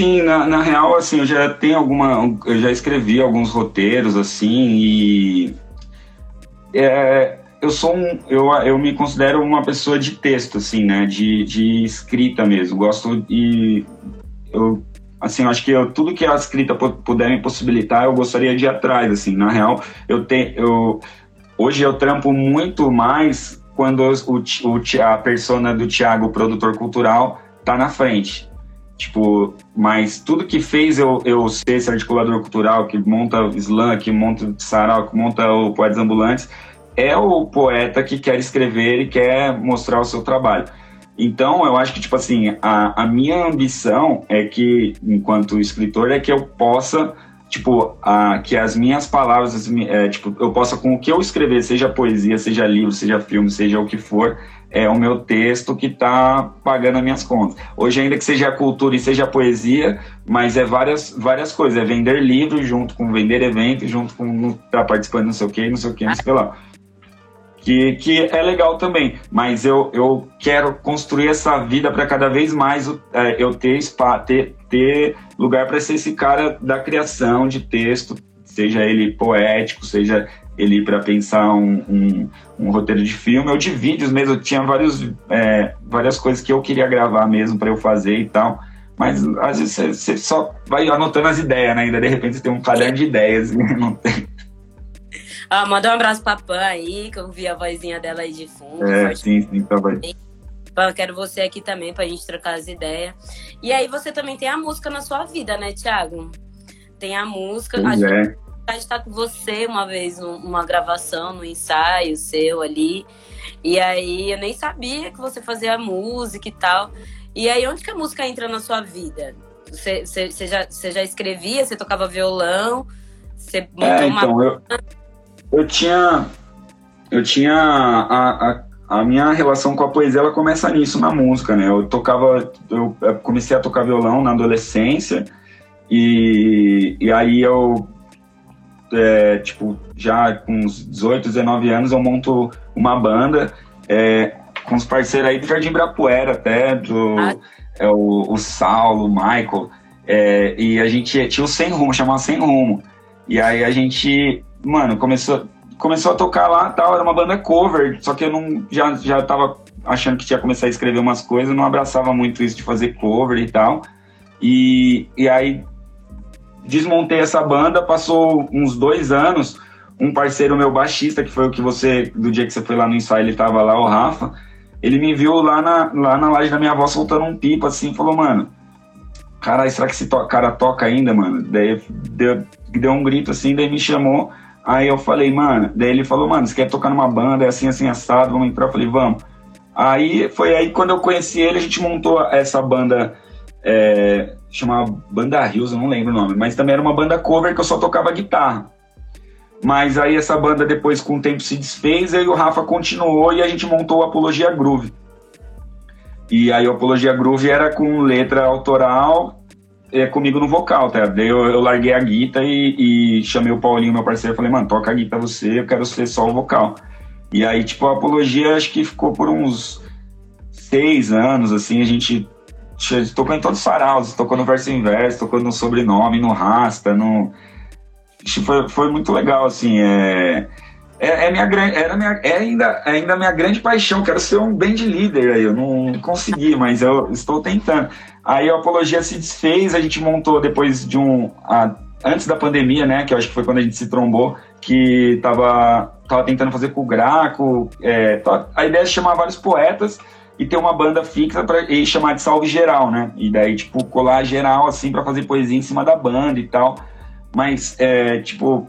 Sim, na, na real, assim, eu já tenho alguma. Eu já escrevi alguns roteiros, assim, e. É, eu sou um. Eu, eu me considero uma pessoa de texto, assim, né? De, de escrita mesmo. Gosto e. Eu, assim, acho que eu, tudo que a escrita puder me possibilitar, eu gostaria de ir atrás, assim. Na real, eu tenho. Eu, hoje eu trampo muito mais quando o, o, a persona do Tiago, produtor cultural, tá na frente Tipo, mas tudo que fez eu, eu ser esse articulador cultural, que monta slam, que monta sarau, que monta o Poetas Ambulantes, é o poeta que quer escrever e quer mostrar o seu trabalho. Então, eu acho que, tipo assim, a, a minha ambição é que, enquanto escritor, é que eu possa, tipo, a, que as minhas palavras, é, tipo, eu possa, com o que eu escrever, seja poesia, seja livro, seja filme, seja o que for, é o meu texto que está pagando as minhas contas. Hoje, ainda que seja cultura e seja poesia, mas é várias, várias coisas. É vender livros junto com vender eventos, junto com estar tá participando não sei o que, não sei o que, não sei o que lá. Que, que é legal também, mas eu, eu quero construir essa vida para cada vez mais é, eu ter, spa, ter, ter lugar para ser esse cara da criação de texto, seja ele poético, seja ele para pensar um, um, um, roteiro de filme ou de vídeos mesmo. Eu tinha vários, é, várias coisas que eu queria gravar mesmo para eu fazer e tal. Mas às vezes você, só vai anotando as ideias, né? Ainda de repente você tem um caderno de ideias e não tem. Ah, manda um abraço pra Pan aí, que eu vi a vozinha dela aí de fundo. É, sim, sim, tá bem. Pan, quero você aqui também pra gente trocar as ideias. E aí você também tem a música na sua vida, né, Thiago? Tem a música. Pois a é de estar com você uma vez numa gravação, no ensaio seu ali. E aí eu nem sabia que você fazia música e tal. E aí, onde que a música entra na sua vida? Você, você, você já, você já escrevia, você tocava violão, você montou é, então, uma. Eu, eu tinha. Eu tinha. A, a, a, minha relação com a poesia ela começa nisso, na música, né? Eu tocava. Eu comecei a tocar violão na adolescência. E, e aí eu é, tipo, já com uns 18, 19 anos, eu monto uma banda é, com os parceiros aí do Jardim Brapuera, até, do, ah. é, o, o Saulo, o Michael, é, e a gente tinha o Sem Rumo, chamava Sem Rumo. E aí a gente, mano, começou, começou a tocar lá tal, era uma banda cover, só que eu não, já, já tava achando que tinha começar a escrever umas coisas, não abraçava muito isso de fazer cover e tal. E, e aí desmontei essa banda, passou uns dois anos, um parceiro meu baixista, que foi o que você, do dia que você foi lá no ensaio, ele tava lá, o Rafa, ele me viu lá na, lá na laje da minha avó soltando um pipa, assim, falou, mano, caralho, será que esse to cara toca ainda, mano? Daí deu, deu um grito assim, daí me chamou, aí eu falei, mano, daí ele falou, mano, você quer tocar numa banda, é assim, assim, assado, vamos entrar? Eu falei, vamos. Aí foi aí quando eu conheci ele, a gente montou essa banda é, chamava Banda Rios, eu não lembro o nome, mas também era uma banda cover que eu só tocava guitarra. Mas aí essa banda depois com o tempo se desfez, aí o Rafa continuou e a gente montou o Apologia Groove. E aí o Apologia Groove era com letra autoral, é, comigo no vocal, tá? Daí eu, eu larguei a guitarra e, e, chamei o Paulinho, meu parceiro, e falei, mano, toca a guitarra você, eu quero ser só o vocal. E aí, tipo, a apologia acho que ficou por uns seis anos, assim, a gente tocou em todos os saraus, tocou no verso inverso, tocou no sobrenome, no rasta, no. Foi, foi muito legal, assim. É, é, é minha grande, era minha, é ainda, é ainda minha grande paixão. Quero ser um band leader aí. Eu não consegui, mas eu estou tentando. Aí a apologia se desfez, a gente montou depois de um. A, antes da pandemia, né? Que eu acho que foi quando a gente se trombou, que tava, tava tentando fazer com o Graco. É, a ideia é chamar vários poetas e ter uma banda fixa para e chamar de Salve Geral, né? E daí, tipo, colar geral, assim, para fazer poesia em cima da banda e tal. Mas, é, tipo,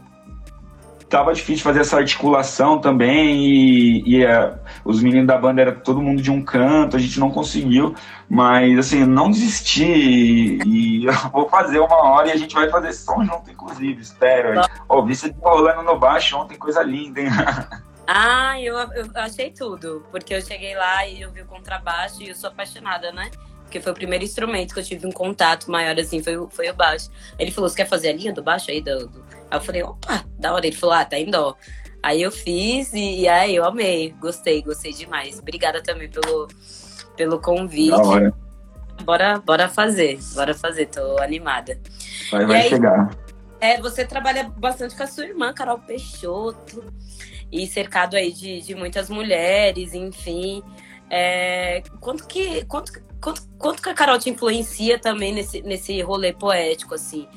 tava difícil fazer essa articulação também e, e é, os meninos da banda era todo mundo de um canto, a gente não conseguiu, mas assim, não desisti e, e eu vou fazer uma hora e a gente vai fazer som junto, inclusive, espero. Ó, oh, vi você rolando no baixo ontem, coisa linda, hein? Ah, eu, eu achei tudo, porque eu cheguei lá e eu vi o contrabaixo e eu sou apaixonada, né? porque foi o primeiro instrumento que eu tive um contato maior, assim, foi, foi o baixo. Ele falou, você quer fazer a linha do baixo aí? Do, do... Aí eu falei, opa, da hora. Ele falou, ah, tá em dó. Aí eu fiz e, e aí eu amei, gostei, gostei demais. Obrigada também pelo, pelo convite. Da hora. Bora, bora fazer, bora fazer, tô animada. Vai, vai aí, chegar. É, você trabalha bastante com a sua irmã, Carol Peixoto, e cercado aí de, de muitas mulheres, enfim. É, quanto que quanto, quanto, quanto que a Carol te influencia também nesse, nesse rolê poético, assim,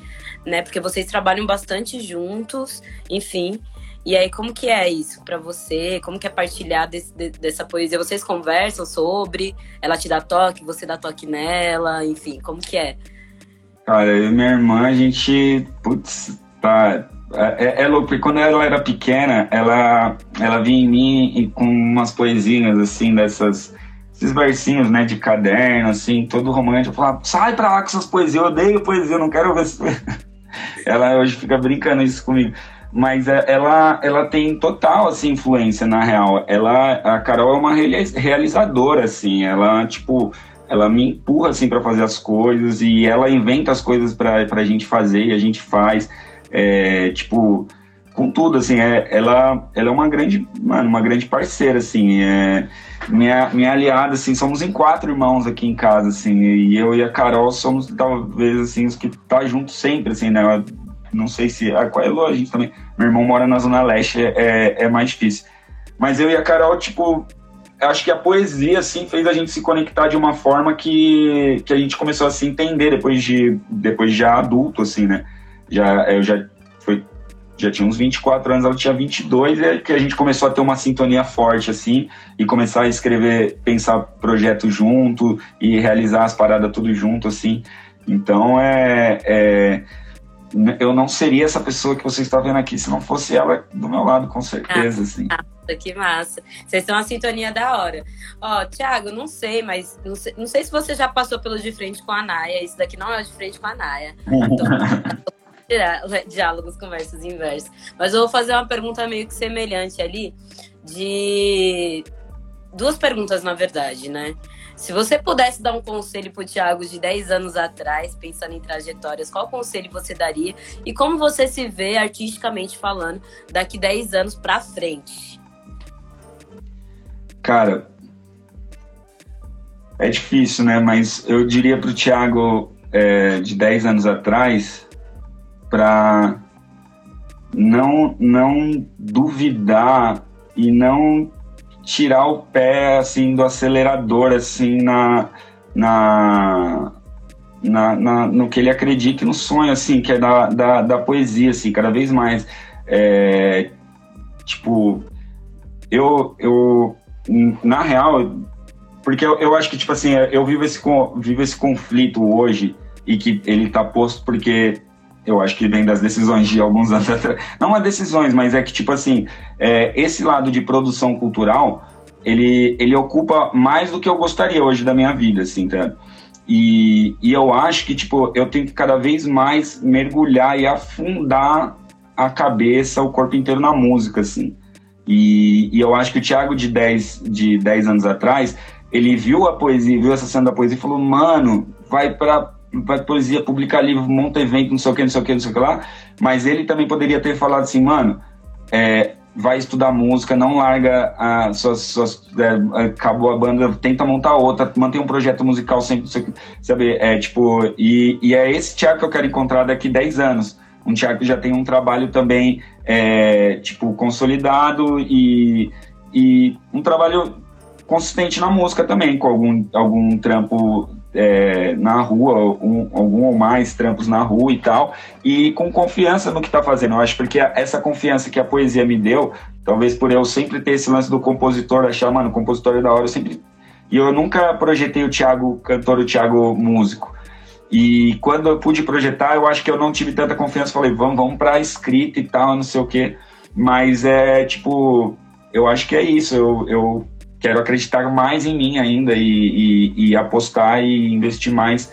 né? Porque vocês trabalham bastante juntos, enfim. E aí, como que é isso para você? Como que é partilhar desse, de, dessa poesia? Vocês conversam sobre? Ela te dá toque, você dá toque nela, enfim, como que é? Cara, eu e minha irmã, a gente, putz, tá, é, é, é louco, porque quando ela era pequena, ela, ela vinha em mim com umas poesias, assim, dessas, esses versinhos, né, de caderno, assim, todo romântico. Eu falava, sai pra lá com essas poesias, eu odeio poesia, eu não quero ver. ela hoje fica brincando isso comigo. Mas é, ela, ela tem total, assim, influência, na real. Ela, a Carol é uma realizadora, assim, ela, tipo, ela me empurra, assim, para fazer as coisas e ela inventa as coisas pra, pra gente fazer e a gente faz é, tipo, com tudo, assim, é, ela, ela é uma grande, mano, uma grande parceira, assim, é, minha, minha aliada, assim, somos em quatro irmãos aqui em casa, assim, e eu e a Carol somos, talvez, assim, os que tá junto sempre, assim, né, não sei se, a, qual é a gente também, meu irmão mora na Zona Leste, é, é, é mais difícil, mas eu e a Carol, tipo, acho que a poesia, assim, fez a gente se conectar de uma forma que, que a gente começou a se entender depois de, depois de já adulto, assim, né, já, eu já, já tinha uns 24 anos, ela tinha 22, é que a gente começou a ter uma sintonia forte, assim, e começar a escrever, pensar projeto junto e realizar as paradas tudo junto, assim. Então, é, é eu não seria essa pessoa que você está vendo aqui se não fosse ela do meu lado, com certeza, ah, assim. Que massa. Vocês estão uma sintonia da hora. Ó, Thiago, não sei, mas não sei, não sei se você já passou pelo de frente com a Naya. Isso daqui não é de frente com a Naya. Então, diálogos, conversas inversas. Mas eu vou fazer uma pergunta meio que semelhante ali, de duas perguntas, na verdade, né? Se você pudesse dar um conselho pro Thiago de 10 anos atrás, pensando em trajetórias, qual conselho você daria? E como você se vê artisticamente falando daqui 10 anos para frente? Cara, é difícil, né? Mas eu diria pro Thiago é, de 10 anos atrás para não não duvidar e não tirar o pé assim do acelerador assim na na, na, na no que ele acredita no sonho assim que é da, da, da poesia assim cada vez mais. É, tipo eu eu na real porque eu, eu acho que tipo assim eu vivo esse vivo esse conflito hoje e que ele tá posto porque eu acho que vem das decisões de alguns anos atrás. Não é decisões, mas é que, tipo assim, é, esse lado de produção cultural, ele, ele ocupa mais do que eu gostaria hoje da minha vida, assim, tá? E, e eu acho que, tipo, eu tenho que cada vez mais mergulhar e afundar a cabeça, o corpo inteiro na música, assim. E, e eu acho que o Thiago de 10, de 10 anos atrás, ele viu a poesia, viu essa cena da poesia e falou, mano, vai para faz poesia, publica livro, monta evento, não sei o que, não sei o que, não sei o que lá. Mas ele também poderia ter falado assim, mano, é, vai estudar música, não larga a suas, suas é, acabou a banda, tenta montar outra, mantém um projeto musical sempre, sabe? É tipo, e, e é esse Thiago que eu quero encontrar daqui 10 anos. Um Thiago que já tem um trabalho também, é, tipo, consolidado e, e um trabalho consistente na música também, com algum, algum trampo é, na rua, um, algum ou mais trampos na rua e tal, e com confiança no que está fazendo. Eu acho porque essa confiança que a poesia me deu, talvez por eu sempre ter esse lance do compositor, achar, mano, compositor é da hora, eu sempre. E eu nunca projetei o Thiago cantor, o Thiago músico. E quando eu pude projetar, eu acho que eu não tive tanta confiança. Falei, vamos, vamos pra escrita e tal, não sei o quê. Mas é tipo, eu acho que é isso. Eu, eu quero acreditar mais em mim ainda e, e, e apostar e investir mais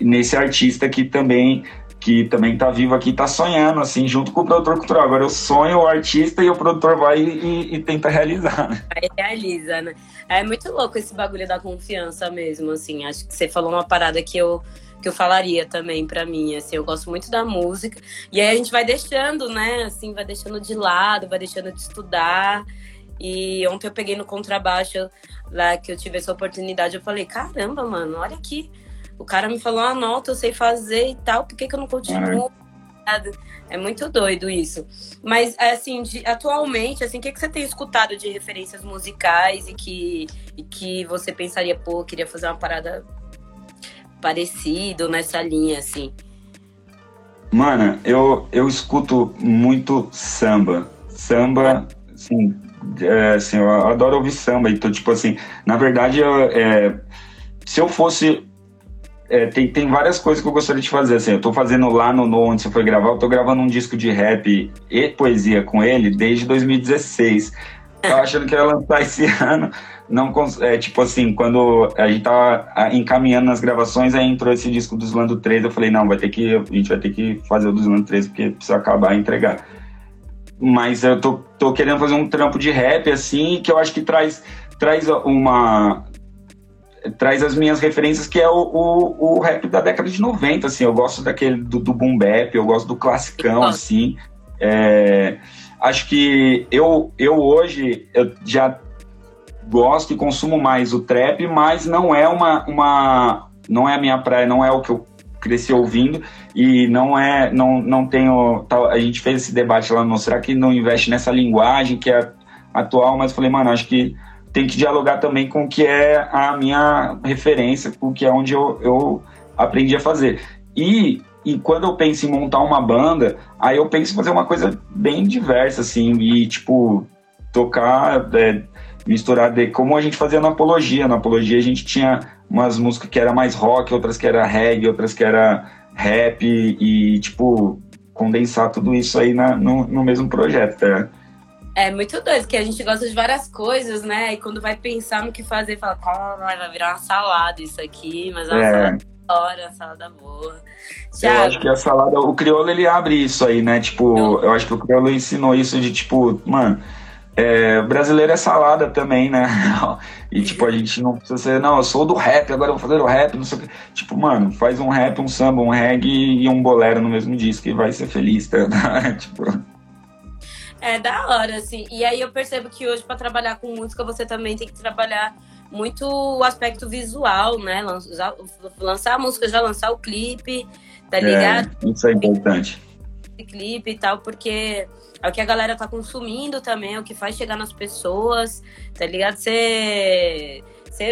nesse artista que também que também tá vivo aqui, tá sonhando, assim, junto com o produtor cultural. Agora eu sonho o artista e o produtor vai e, e tenta realizar, né? Realiza, né? É muito louco esse bagulho da confiança mesmo, assim. Acho que você falou uma parada que eu, que eu falaria também para mim, assim. Eu gosto muito da música. E aí a gente vai deixando, né? Assim, vai deixando de lado, vai deixando de estudar. E ontem eu peguei no contrabaixo lá que eu tive essa oportunidade. Eu falei, caramba, mano, olha aqui. O cara me falou uma nota, eu sei fazer e tal, por que, que eu não continuo? É muito doido isso. Mas, assim, de, atualmente, assim, o que, que você tem escutado de referências musicais e que, e que você pensaria, pô, queria fazer uma parada parecida nessa linha, assim? Mana, eu, eu escuto muito samba. Samba, assim, é, assim, eu adoro ouvir samba, então, tipo assim, na verdade, eu, é, se eu fosse. É, tem, tem várias coisas que eu gostaria de fazer, assim, eu tô fazendo lá no, no onde você foi gravar, eu tô gravando um disco de rap e poesia com ele desde 2016. Tava achando que ia lançar esse ano, não é, tipo assim, quando a gente tava encaminhando nas gravações, aí entrou esse disco do Slando 3, eu falei, não, vai ter que, a gente vai ter que fazer o do Slando 3, porque precisa acabar e entregar mas eu tô, tô querendo fazer um trampo de rap, assim, que eu acho que traz, traz uma. Traz as minhas referências, que é o, o, o rap da década de 90, assim. Eu gosto daquele do, do boom bap, eu gosto do classicão, assim. É, acho que eu, eu hoje eu já gosto e consumo mais o trap, mas não é uma, uma não é a minha praia, não é o que eu cresci ouvindo e não é, não, não tenho, a gente fez esse debate lá, não, será que não investe nessa linguagem que é atual, mas falei, mano, acho que tem que dialogar também com o que é a minha referência, com o que é onde eu, eu aprendi a fazer. E, e quando eu penso em montar uma banda, aí eu penso em fazer uma coisa bem diversa, assim, e tipo, tocar, é, misturar de como a gente fazia na apologia. Na apologia a gente tinha umas músicas que era mais rock, outras que era reggae, outras que era rap e, tipo, condensar tudo isso aí na, no, no mesmo projeto, tá? É muito doido, que a gente gosta de várias coisas, né? E quando vai pensar no que fazer, fala, vai virar uma salada isso aqui, mas é uma é. salada hora, uma salada boa. Já... Eu acho que a salada, o crioulo ele abre isso aí, né? Tipo, eu, eu acho que o crioulo ensinou isso de tipo, mano, é, brasileiro é salada também, né? E tipo, a gente não precisa ser, não, eu sou do rap, agora eu vou fazer o rap, não sei o que. Tipo, mano, faz um rap, um samba, um reggae e um bolero no mesmo disco e vai ser feliz, tá? tipo. É da hora, assim. E aí eu percebo que hoje, para trabalhar com música, você também tem que trabalhar muito o aspecto visual, né? Lançar, lançar a música, já lançar o clipe, tá é, ligado? É, isso é importante. Clipe e tal, porque é o que a galera tá consumindo também, é o que faz chegar nas pessoas, tá ligado? Você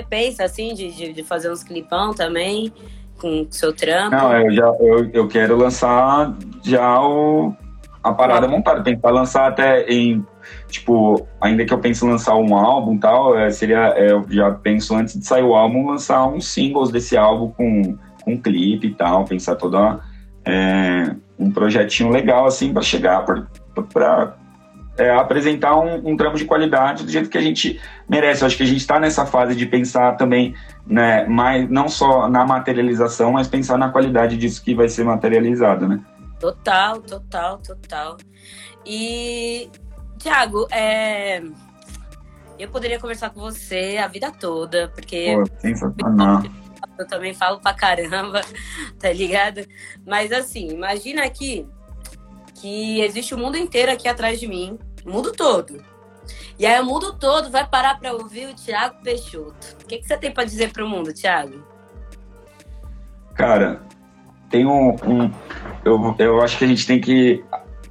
pensa assim de, de, de, fazer uns clipão também com o seu trampo? Não, eu já eu, eu quero lançar já o, a parada ah. montada, tentar lançar até em tipo, ainda que eu pense em lançar um álbum e tal, é, seria, é, eu já penso antes de sair o álbum, lançar uns singles desse álbum com, com clipe e tal, pensar toda é, um projetinho legal assim para chegar para é, apresentar um, um trampo de qualidade do jeito que a gente merece. Eu acho que a gente está nessa fase de pensar também, né, mais, não só na materialização, mas pensar na qualidade disso que vai ser materializado, né? Total, total, total. E, Thiago, é... eu poderia conversar com você a vida toda, porque... Pô, sensacional. eu também falo pra caramba, tá ligado? Mas assim, imagina aqui que existe o mundo inteiro aqui atrás de mim, o mundo todo. E aí o mundo todo vai parar para ouvir o Thiago Peixoto. O que, que você tem para dizer para o mundo, Thiago? Cara, tem um, um, eu, eu acho que a gente tem que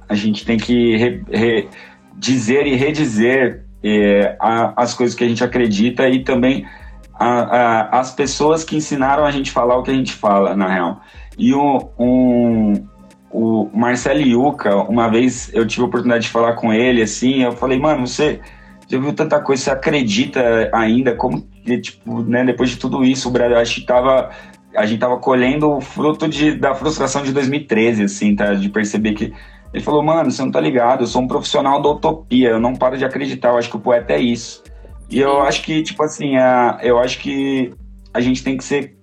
a gente tem que re, re, dizer e redizer é, a, as coisas que a gente acredita e também a, a, as pessoas que ensinaram a gente falar o que a gente fala, na real. E um, um o Marcelo Yuca, uma vez eu tive a oportunidade de falar com ele, assim, eu falei, mano, você já viu tanta coisa, você acredita ainda, como que, tipo, né, depois de tudo isso, o Brasil, acho que tava, a gente tava colhendo o fruto de, da frustração de 2013, assim, tá, de perceber que, ele falou, mano, você não tá ligado, eu sou um profissional da utopia, eu não paro de acreditar, eu acho que o poeta é isso. E eu acho que, tipo assim, a, eu acho que a gente tem que ser,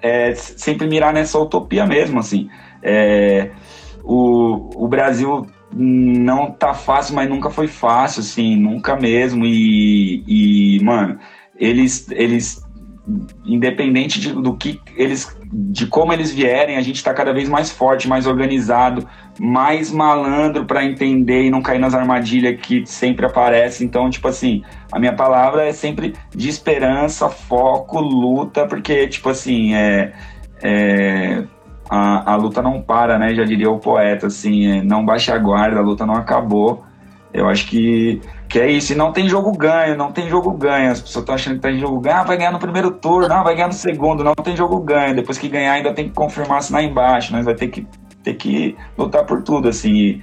é, sempre mirar nessa utopia mesmo, assim, é, o, o Brasil não tá fácil, mas nunca foi fácil, assim, nunca mesmo. E, e mano, eles, eles independente de, do que eles, de como eles vierem, a gente está cada vez mais forte, mais organizado, mais malandro para entender e não cair nas armadilhas que sempre aparecem. Então, tipo assim, a minha palavra é sempre de esperança, foco, luta, porque, tipo assim, é, é a, a luta não para, né? Já diria o poeta, assim, é, não baixe a guarda, a luta não acabou. Eu acho que, que é isso. E não tem jogo ganho, não tem jogo ganho. As pessoas estão achando que tem jogo ganho, ah, vai ganhar no primeiro turno, não, vai ganhar no segundo, não tem jogo ganho. Depois que ganhar, ainda tem que confirmar assinar embaixo, nós vai ter que, ter que lutar por tudo, assim. E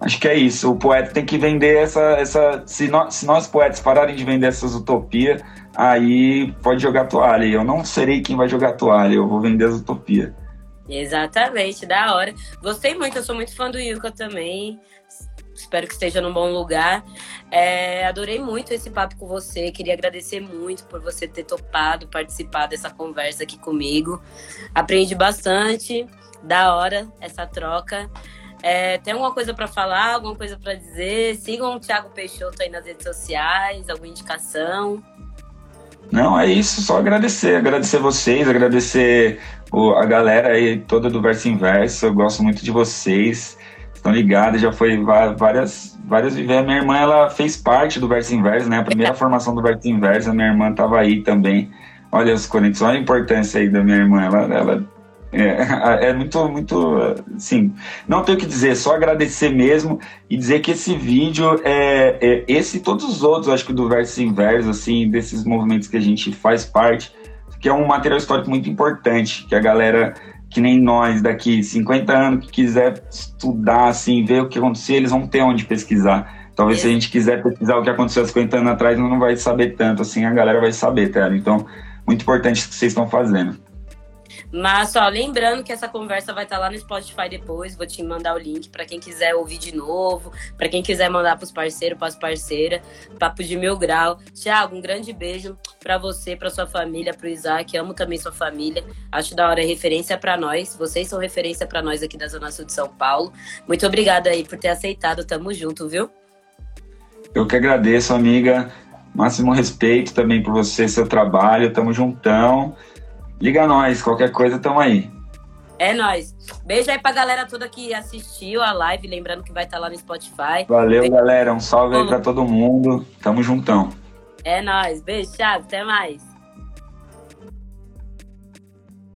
acho que é isso. O poeta tem que vender essa. essa se, nós, se nós poetas pararem de vender essas utopias, aí pode jogar toalha. Eu não serei quem vai jogar toalha, eu vou vender as utopias. Exatamente, da hora. Gostei muito, eu sou muito fã do Yuka também. Espero que esteja num bom lugar. É, adorei muito esse papo com você. Queria agradecer muito por você ter topado participar dessa conversa aqui comigo. Aprendi bastante. Da hora essa troca. É, tem alguma coisa para falar, alguma coisa para dizer? Sigam o Thiago Peixoto aí nas redes sociais, alguma indicação? Não, é isso, só agradecer, agradecer vocês, agradecer o, a galera aí toda do Verso Inverso, eu gosto muito de vocês, estão ligados, já foi várias, várias viver. Minha irmã, ela fez parte do Verso Inverso, né? A primeira formação do Verso Inverso, a minha irmã estava aí também. Olha as conexões, olha a importância aí da minha irmã, ela, ela é, é, muito, muito, assim, não tenho o que dizer, só agradecer mesmo e dizer que esse vídeo, é, é esse e todos os outros, acho que do verso inverso, assim, desses movimentos que a gente faz parte, que é um material histórico muito importante, que a galera, que nem nós daqui 50 anos, que quiser estudar, assim, ver o que aconteceu, eles vão ter onde pesquisar. Talvez se a gente quiser pesquisar o que aconteceu há 50 anos atrás, não vai saber tanto, assim, a galera vai saber, tá? Então, muito importante o que vocês estão fazendo. Mas só lembrando que essa conversa vai estar lá no Spotify depois. Vou te mandar o link para quem quiser ouvir de novo, para quem quiser mandar para os parceiros, para as parceiras. Papo de mil grau. Tiago, um grande beijo para você, para sua família, para o Isaac. Amo também sua família. Acho da hora referência para nós. Vocês são referência para nós aqui da Zona Sul de São Paulo. Muito obrigada aí por ter aceitado. Tamo junto, viu? Eu que agradeço, amiga. Máximo respeito também por você, seu trabalho. Tamo juntão. Liga nós, qualquer coisa, tamo aí. É nóis. Beijo aí pra galera toda que assistiu a live, lembrando que vai estar tá lá no Spotify. Valeu, Beijo. galera. Um salve aí pra todo mundo. Tamo juntão. É nóis. Beijo, Thiago. Até mais.